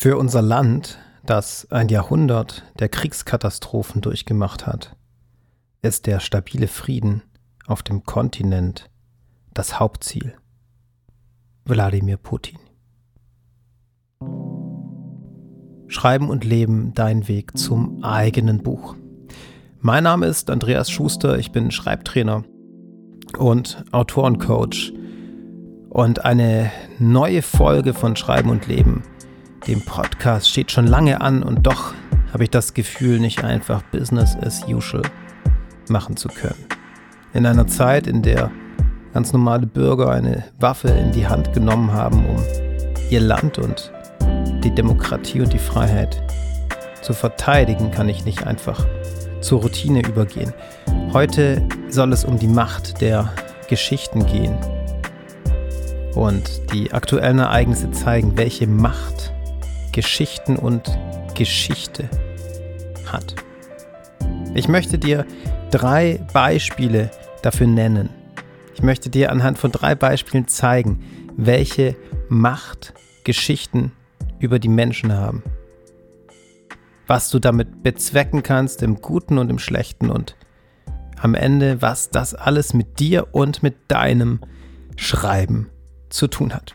Für unser Land, das ein Jahrhundert der Kriegskatastrophen durchgemacht hat, ist der stabile Frieden auf dem Kontinent das Hauptziel. Wladimir Putin. Schreiben und Leben, dein Weg zum eigenen Buch. Mein Name ist Andreas Schuster, ich bin Schreibtrainer und Autorencoach und eine neue Folge von Schreiben und Leben, dem Podcast, steht schon lange an und doch habe ich das Gefühl, nicht einfach Business as usual machen zu können. In einer Zeit, in der ganz normale Bürger eine Waffe in die Hand genommen haben, um ihr Land und die Demokratie und die Freiheit zu verteidigen, kann ich nicht einfach zur Routine übergehen. Heute soll es um die Macht der Geschichten gehen. Und die aktuellen Ereignisse zeigen, welche Macht Geschichten und Geschichte hat. Ich möchte dir drei Beispiele dafür nennen. Ich möchte dir anhand von drei Beispielen zeigen, welche Macht Geschichten über die Menschen haben. Was du damit bezwecken kannst im Guten und im Schlechten und am Ende, was das alles mit dir und mit deinem Schreiben zu tun hat.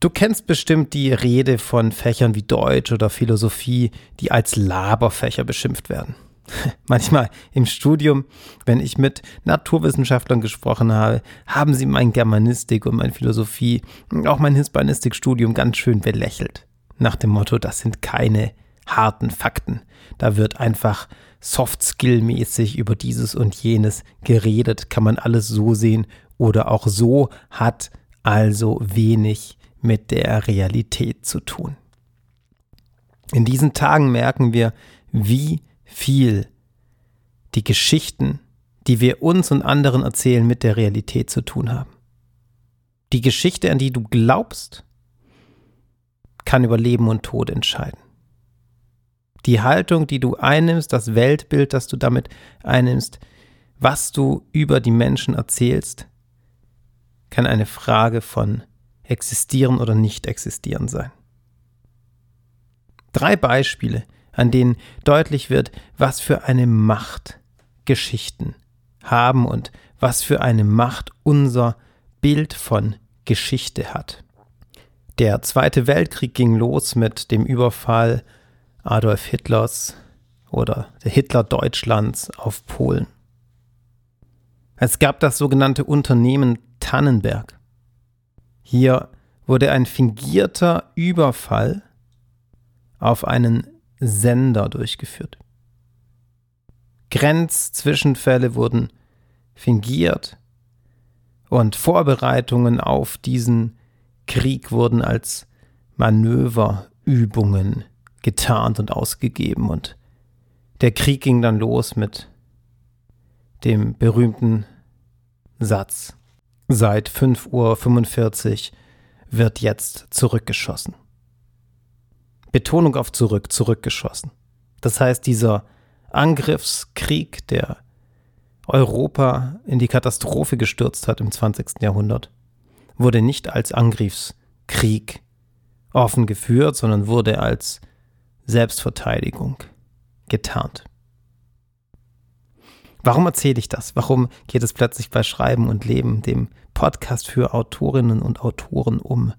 Du kennst bestimmt die Rede von Fächern wie Deutsch oder Philosophie, die als Laberfächer beschimpft werden. Manchmal im Studium, wenn ich mit Naturwissenschaftlern gesprochen habe, haben sie mein Germanistik und mein Philosophie und auch mein Hispanistikstudium ganz schön belächelt. Nach dem Motto, das sind keine harten Fakten. Da wird einfach Soft-Skill-mäßig über dieses und jenes geredet, kann man alles so sehen oder auch so, hat also wenig mit der Realität zu tun. In diesen Tagen merken wir, wie viel die Geschichten, die wir uns und anderen erzählen, mit der Realität zu tun haben. Die Geschichte, an die du glaubst, kann über Leben und Tod entscheiden. Die Haltung, die du einnimmst, das Weltbild, das du damit einnimmst, was du über die Menschen erzählst, kann eine Frage von existieren oder nicht existieren sein. Drei Beispiele, an denen deutlich wird, was für eine Macht Geschichten haben und was für eine Macht unser Bild von Geschichte hat. Der Zweite Weltkrieg ging los mit dem Überfall Adolf Hitlers oder der Hitler Deutschlands auf Polen. Es gab das sogenannte Unternehmen Tannenberg. Hier wurde ein fingierter Überfall auf einen Sender durchgeführt. Grenzzwischenfälle wurden fingiert und Vorbereitungen auf diesen Krieg wurden als Manöverübungen getarnt und ausgegeben und der Krieg ging dann los mit dem berühmten Satz Seit 5.45 Uhr wird jetzt zurückgeschossen. Betonung auf zurück, zurückgeschossen. Das heißt, dieser Angriffskrieg, der Europa in die Katastrophe gestürzt hat im 20. Jahrhundert, wurde nicht als Angriffskrieg offen geführt, sondern wurde als Selbstverteidigung getarnt. Warum erzähle ich das? Warum geht es plötzlich bei Schreiben und Leben, dem Podcast für Autorinnen und Autoren, um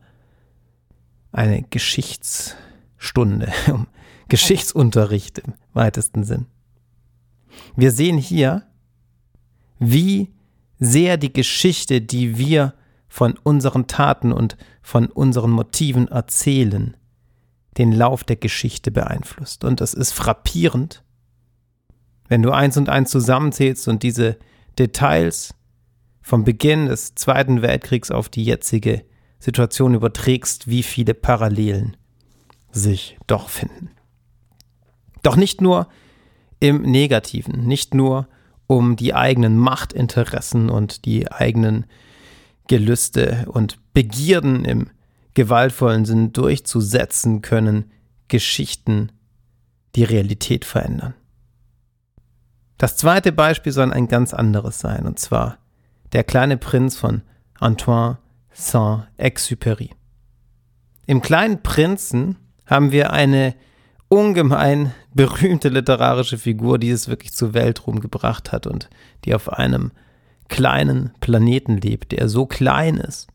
eine Geschichtsstunde, um Geschichtsunterricht im weitesten Sinn? Wir sehen hier, wie sehr die Geschichte, die wir von unseren Taten und von unseren Motiven erzählen, den Lauf der Geschichte beeinflusst. Und es ist frappierend, wenn du eins und eins zusammenzählst und diese Details vom Beginn des Zweiten Weltkriegs auf die jetzige Situation überträgst, wie viele Parallelen sich doch finden. Doch nicht nur im Negativen, nicht nur um die eigenen Machtinteressen und die eigenen Gelüste und Begierden im gewaltvollen Sinn durchzusetzen können, Geschichten die Realität verändern. Das zweite Beispiel soll ein ganz anderes sein, und zwar der kleine Prinz von Antoine Saint-Exupéry. im kleinen Prinzen haben wir eine ungemein berühmte literarische Figur, die es wirklich zur Weltruhm gebracht hat und die auf einem kleinen Planeten lebt, der so klein ist,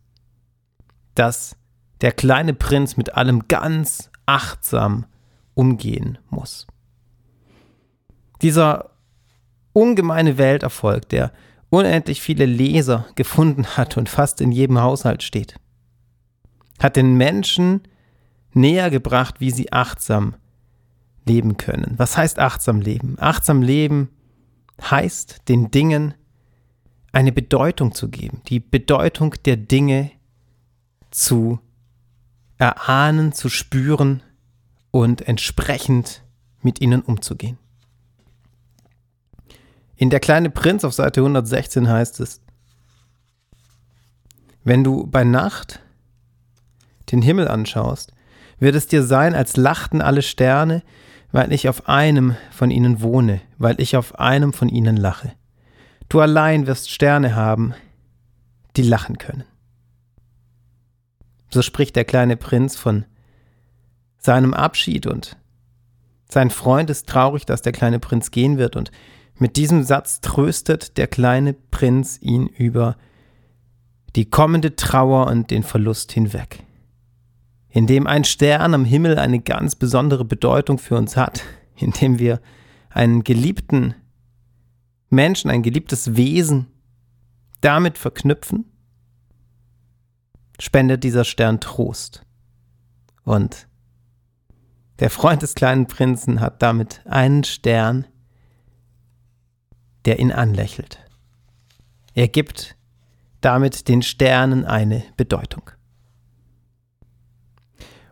dass der kleine Prinz mit allem ganz achtsam umgehen muss. Dieser ungemeine Welterfolg, der unendlich viele Leser gefunden hat und fast in jedem Haushalt steht, hat den Menschen näher gebracht, wie sie achtsam leben können. Was heißt achtsam leben? Achtsam leben heißt, den Dingen eine Bedeutung zu geben, die Bedeutung der Dinge zu erahnen, zu spüren und entsprechend mit ihnen umzugehen. In Der kleine Prinz auf Seite 116 heißt es, wenn du bei Nacht den Himmel anschaust, wird es dir sein, als lachten alle Sterne, weil ich auf einem von ihnen wohne, weil ich auf einem von ihnen lache. Du allein wirst Sterne haben, die lachen können. So spricht der kleine Prinz von seinem Abschied und sein Freund ist traurig, dass der kleine Prinz gehen wird und mit diesem Satz tröstet der kleine Prinz ihn über die kommende Trauer und den Verlust hinweg in dem ein Stern am Himmel eine ganz besondere Bedeutung für uns hat, in dem wir einen geliebten Menschen, ein geliebtes Wesen damit verknüpfen, spendet dieser Stern Trost. Und der Freund des kleinen Prinzen hat damit einen Stern, der ihn anlächelt. Er gibt damit den Sternen eine Bedeutung.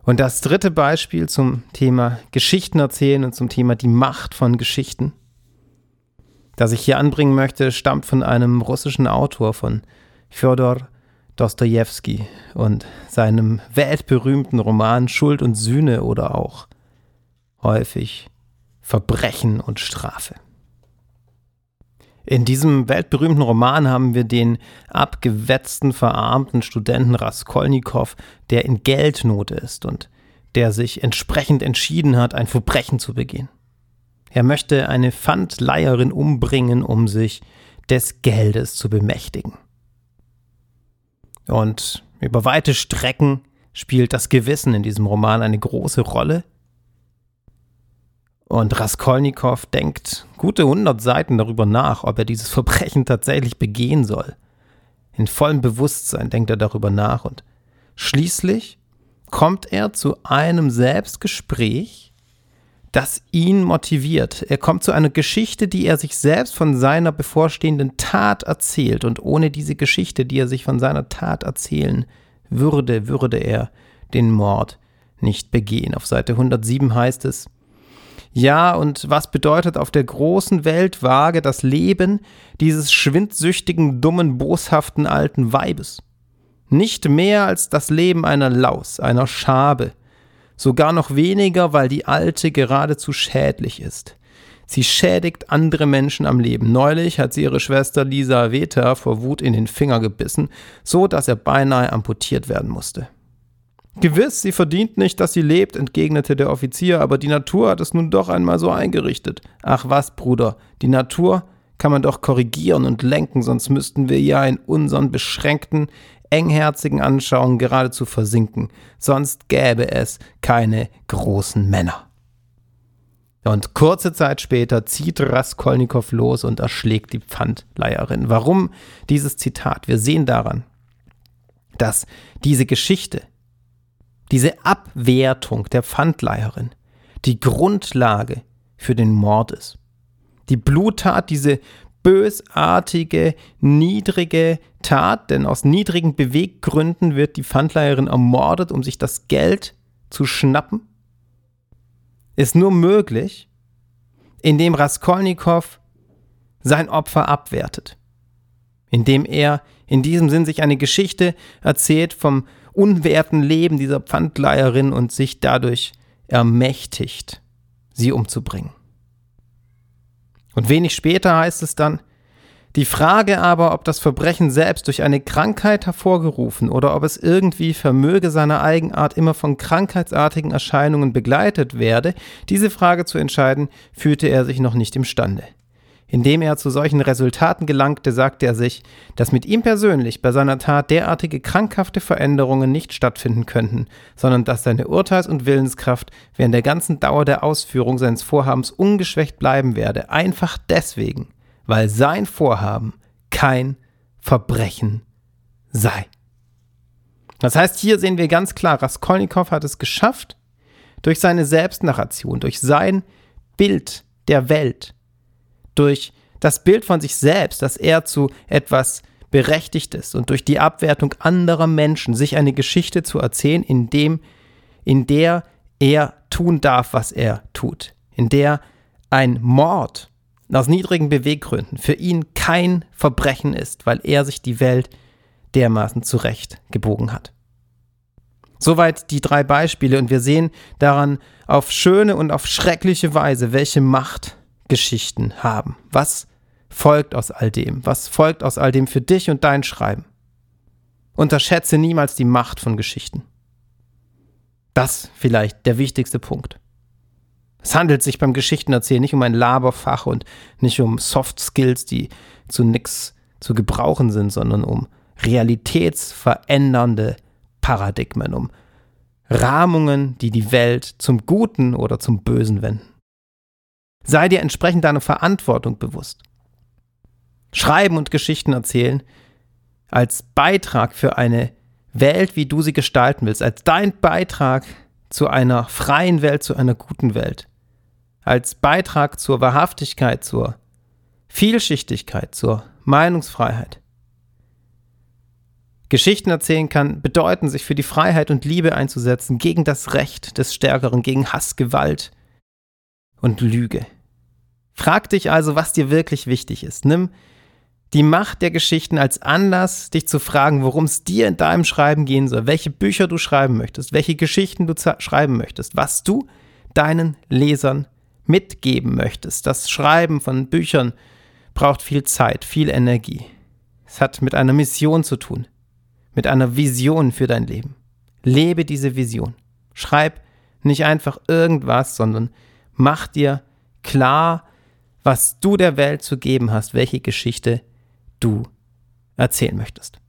Und das dritte Beispiel zum Thema Geschichten erzählen und zum Thema die Macht von Geschichten, das ich hier anbringen möchte, stammt von einem russischen Autor von Fjodor Dostoevsky und seinem weltberühmten Roman Schuld und Sühne oder auch häufig Verbrechen und Strafe. In diesem weltberühmten Roman haben wir den abgewetzten, verarmten Studenten Raskolnikow, der in Geldnot ist und der sich entsprechend entschieden hat, ein Verbrechen zu begehen. Er möchte eine Pfandleiherin umbringen, um sich des Geldes zu bemächtigen. Und über weite Strecken spielt das Gewissen in diesem Roman eine große Rolle, und Raskolnikow denkt gute 100 Seiten darüber nach, ob er dieses Verbrechen tatsächlich begehen soll. In vollem Bewusstsein denkt er darüber nach und schließlich kommt er zu einem Selbstgespräch, das ihn motiviert. Er kommt zu einer Geschichte, die er sich selbst von seiner bevorstehenden Tat erzählt. Und ohne diese Geschichte, die er sich von seiner Tat erzählen würde, würde er den Mord nicht begehen. Auf Seite 107 heißt es, ja, und was bedeutet auf der großen Weltwaage das Leben dieses schwindsüchtigen, dummen, boshaften alten Weibes? Nicht mehr als das Leben einer Laus, einer Schabe. Sogar noch weniger, weil die alte geradezu schädlich ist. Sie schädigt andere Menschen am Leben. Neulich hat sie ihre Schwester Lisa Veta vor Wut in den Finger gebissen, so dass er beinahe amputiert werden musste. Gewiss, sie verdient nicht, dass sie lebt, entgegnete der Offizier, aber die Natur hat es nun doch einmal so eingerichtet. Ach was, Bruder, die Natur kann man doch korrigieren und lenken, sonst müssten wir ja in unseren beschränkten, engherzigen Anschauungen geradezu versinken, sonst gäbe es keine großen Männer. Und kurze Zeit später zieht Raskolnikow los und erschlägt die Pfandleiherin. Warum dieses Zitat? Wir sehen daran, dass diese Geschichte diese Abwertung der Pfandleiherin die Grundlage für den Mord ist. Die Bluttat, diese bösartige, niedrige Tat, denn aus niedrigen Beweggründen wird die Pfandleiherin ermordet, um sich das Geld zu schnappen, ist nur möglich, indem Raskolnikow sein Opfer abwertet, indem er in diesem Sinn sich eine Geschichte erzählt vom unwerten Leben dieser Pfandleiherin und sich dadurch ermächtigt, sie umzubringen. Und wenig später heißt es dann, Die Frage aber, ob das Verbrechen selbst durch eine Krankheit hervorgerufen oder ob es irgendwie vermöge seiner Eigenart immer von krankheitsartigen Erscheinungen begleitet werde, diese Frage zu entscheiden, fühlte er sich noch nicht imstande. Indem er zu solchen Resultaten gelangte, sagte er sich, dass mit ihm persönlich bei seiner Tat derartige krankhafte Veränderungen nicht stattfinden könnten, sondern dass seine Urteils- und Willenskraft während der ganzen Dauer der Ausführung seines Vorhabens ungeschwächt bleiben werde, einfach deswegen, weil sein Vorhaben kein Verbrechen sei. Das heißt, hier sehen wir ganz klar, Raskolnikow hat es geschafft, durch seine Selbstnarration, durch sein Bild der Welt, durch das Bild von sich selbst, dass er zu etwas berechtigt ist und durch die Abwertung anderer Menschen sich eine Geschichte zu erzählen, in, dem, in der er tun darf, was er tut, in der ein Mord aus niedrigen Beweggründen für ihn kein Verbrechen ist, weil er sich die Welt dermaßen zurecht gebogen hat. Soweit die drei Beispiele und wir sehen daran auf schöne und auf schreckliche Weise, welche Macht Geschichten haben? Was folgt aus all dem? Was folgt aus all dem für dich und dein Schreiben? Unterschätze niemals die Macht von Geschichten. Das vielleicht der wichtigste Punkt. Es handelt sich beim Geschichtenerzählen nicht um ein Laberfach und nicht um Soft Skills, die zu nichts zu gebrauchen sind, sondern um realitätsverändernde Paradigmen, um Rahmungen, die die Welt zum Guten oder zum Bösen wenden. Sei dir entsprechend deiner Verantwortung bewusst. Schreiben und Geschichten erzählen als Beitrag für eine Welt, wie du sie gestalten willst, als dein Beitrag zu einer freien Welt, zu einer guten Welt, als Beitrag zur Wahrhaftigkeit, zur Vielschichtigkeit, zur Meinungsfreiheit. Geschichten erzählen kann bedeuten, sich für die Freiheit und Liebe einzusetzen, gegen das Recht des Stärkeren, gegen Hass, Gewalt, und Lüge. Frag dich also, was dir wirklich wichtig ist. Nimm die Macht der Geschichten als Anlass, dich zu fragen, worum es dir in deinem Schreiben gehen soll, welche Bücher du schreiben möchtest, welche Geschichten du schreiben möchtest, was du deinen Lesern mitgeben möchtest. Das Schreiben von Büchern braucht viel Zeit, viel Energie. Es hat mit einer Mission zu tun, mit einer Vision für dein Leben. Lebe diese Vision. Schreib nicht einfach irgendwas, sondern mach dir klar, was du der Welt zu geben hast, welche Geschichte du erzählen möchtest.